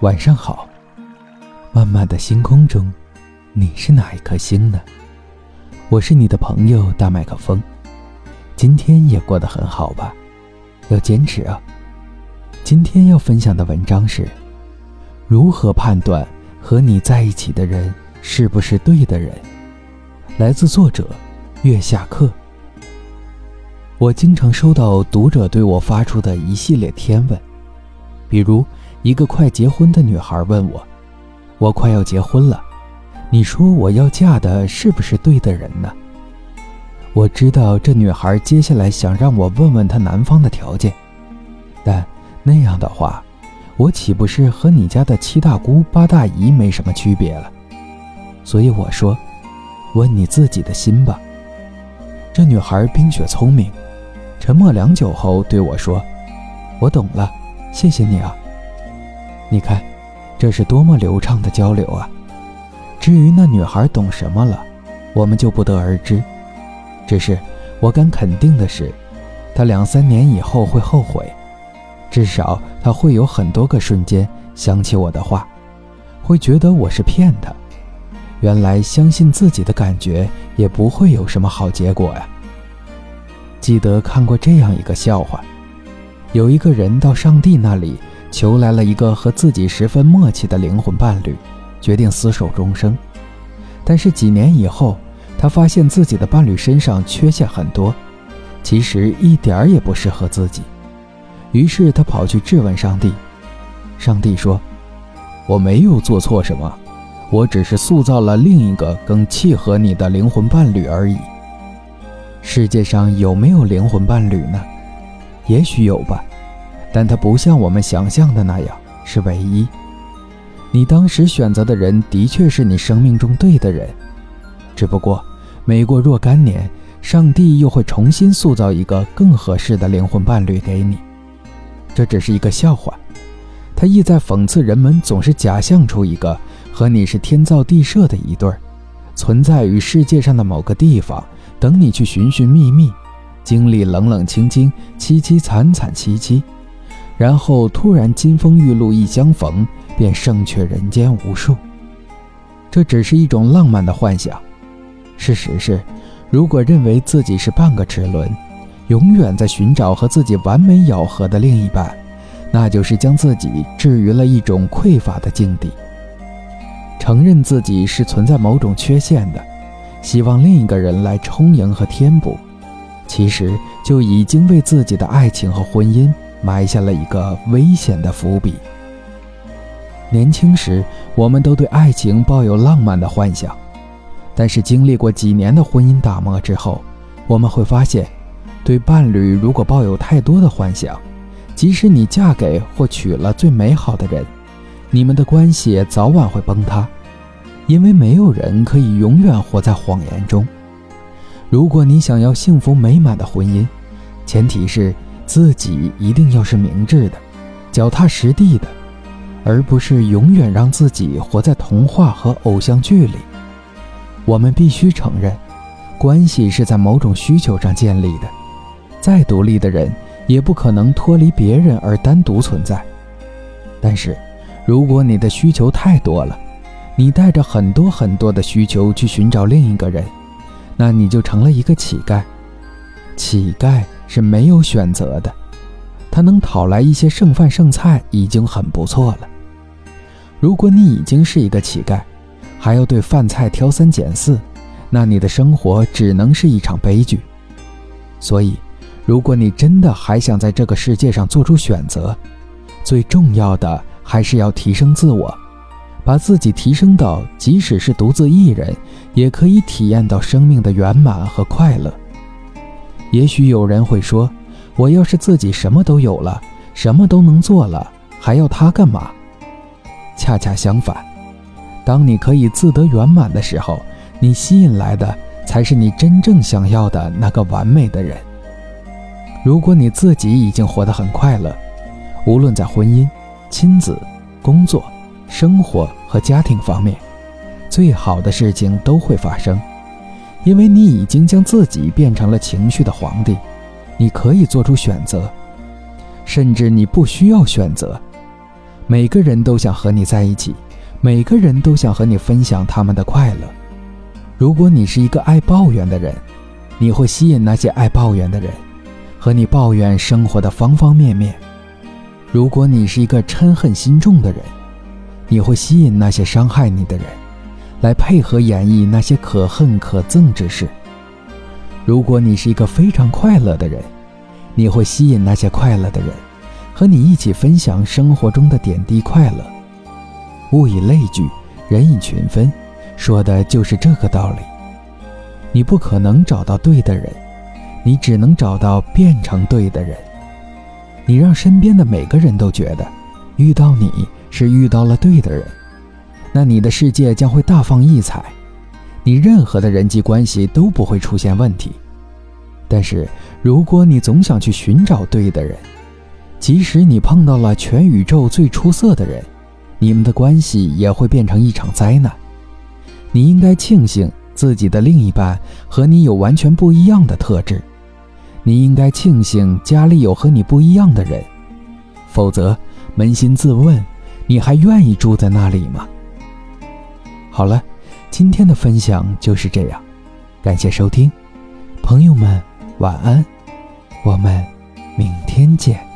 晚上好。漫漫的星空中，你是哪一颗星呢？我是你的朋友大麦克风。今天也过得很好吧？要坚持啊！今天要分享的文章是：如何判断和你在一起的人是不是对的人？来自作者月下客。我经常收到读者对我发出的一系列天问，比如一个快结婚的女孩问我：“我快要结婚了，你说我要嫁的是不是对的人呢？”我知道这女孩接下来想让我问问她男方的条件，但那样的话，我岂不是和你家的七大姑八大姨没什么区别了？所以我说：“问你自己的心吧。”这女孩冰雪聪明。沉默良久后，对我说：“我懂了，谢谢你啊。你看，这是多么流畅的交流啊！至于那女孩懂什么了，我们就不得而知。只是我敢肯定的是，她两三年以后会后悔，至少她会有很多个瞬间想起我的话，会觉得我是骗她。原来相信自己的感觉也不会有什么好结果呀。”记得看过这样一个笑话：有一个人到上帝那里求来了一个和自己十分默契的灵魂伴侣，决定厮守终生。但是几年以后，他发现自己的伴侣身上缺陷很多，其实一点儿也不适合自己。于是他跑去质问上帝。上帝说：“我没有做错什么，我只是塑造了另一个更契合你的灵魂伴侣而已。”世界上有没有灵魂伴侣呢？也许有吧，但它不像我们想象的那样是唯一。你当时选择的人的确是你生命中对的人，只不过每过若干年，上帝又会重新塑造一个更合适的灵魂伴侣给你。这只是一个笑话，它意在讽刺人们总是假象出一个和你是天造地设的一对儿，存在于世界上的某个地方。等你去寻寻觅觅，经历冷冷清清、凄凄惨惨戚戚，然后突然金风玉露一相逢，便胜却人间无数。这只是一种浪漫的幻想。事实是，如果认为自己是半个齿轮，永远在寻找和自己完美咬合的另一半，那就是将自己置于了一种匮乏的境地。承认自己是存在某种缺陷的。希望另一个人来充盈和填补，其实就已经为自己的爱情和婚姻埋下了一个危险的伏笔。年轻时，我们都对爱情抱有浪漫的幻想，但是经历过几年的婚姻打磨之后，我们会发现，对伴侣如果抱有太多的幻想，即使你嫁给或娶了最美好的人，你们的关系早晚会崩塌。因为没有人可以永远活在谎言中。如果你想要幸福美满的婚姻，前提是自己一定要是明智的、脚踏实地的，而不是永远让自己活在童话和偶像剧里。我们必须承认，关系是在某种需求上建立的。再独立的人也不可能脱离别人而单独存在。但是，如果你的需求太多了，你带着很多很多的需求去寻找另一个人，那你就成了一个乞丐。乞丐是没有选择的，他能讨来一些剩饭剩菜已经很不错了。如果你已经是一个乞丐，还要对饭菜挑三拣四，那你的生活只能是一场悲剧。所以，如果你真的还想在这个世界上做出选择，最重要的还是要提升自我。把自己提升到，即使是独自一人，也可以体验到生命的圆满和快乐。也许有人会说：“我要是自己什么都有了，什么都能做了，还要他干嘛？”恰恰相反，当你可以自得圆满的时候，你吸引来的才是你真正想要的那个完美的人。如果你自己已经活得很快乐，无论在婚姻、亲子、工作。生活和家庭方面，最好的事情都会发生，因为你已经将自己变成了情绪的皇帝，你可以做出选择，甚至你不需要选择。每个人都想和你在一起，每个人都想和你分享他们的快乐。如果你是一个爱抱怨的人，你会吸引那些爱抱怨的人，和你抱怨生活的方方面面。如果你是一个嗔恨心重的人，你会吸引那些伤害你的人，来配合演绎那些可恨可憎之事。如果你是一个非常快乐的人，你会吸引那些快乐的人，和你一起分享生活中的点滴快乐。物以类聚，人以群分，说的就是这个道理。你不可能找到对的人，你只能找到变成对的人。你让身边的每个人都觉得，遇到你是遇到了对的人，那你的世界将会大放异彩。你任何的人际关系都不会出现问题，但是如果你总想去寻找对的人，即使你碰到了全宇宙最出色的人，你们的关系也会变成一场灾难。你应该庆幸自己的另一半和你有完全不一样的特质，你应该庆幸家里有和你不一样的人，否则扪心自问，你还愿意住在那里吗？好了。今天的分享就是这样，感谢收听，朋友们晚安，我们明天见。